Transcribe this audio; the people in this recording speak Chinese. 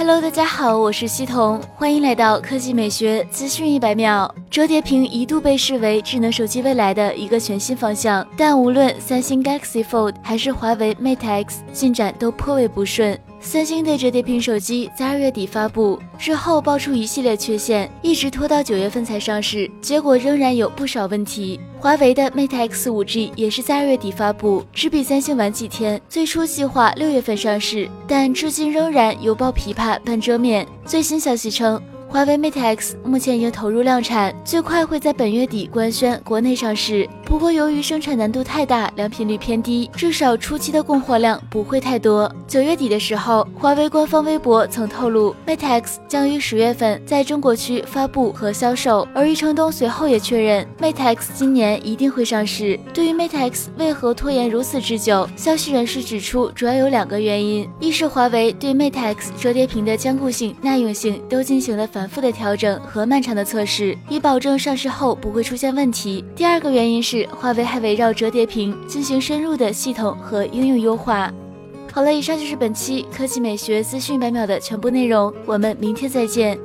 Hello，大家好，我是西彤，欢迎来到科技美学资讯一百秒。折叠屏一度被视为智能手机未来的一个全新方向，但无论三星 Galaxy Fold 还是华为 Mate X，进展都颇为不顺。三星的折叠屏手机在二月底发布之后，爆出一系列缺陷，一直拖到九月份才上市，结果仍然有不少问题。华为的 Mate X 五 G 也是在二月底发布，只比三星晚几天，最初计划六月份上市，但至今仍然犹抱琵琶半遮面。最新消息称。华为 Mate X 目前已经投入量产，最快会在本月底官宣国内上市。不过，由于生产难度太大，良品率偏低，至少初期的供货量不会太多。九月底的时候，华为官方微博曾透露，Mate X 将于十月份在中国区发布和销售。而余承东随后也确认，Mate X 今年一定会上市。对于 Mate X 为何拖延如此之久，消息人士指出，主要有两个原因：一是华为对 Mate X 折叠屏的坚固性、耐用性都进行了反。反复的调整和漫长的测试，以保证上市后不会出现问题。第二个原因是，华为还围绕折叠屏进行深入的系统和应用优化。好了，以上就是本期科技美学资讯百秒的全部内容，我们明天再见。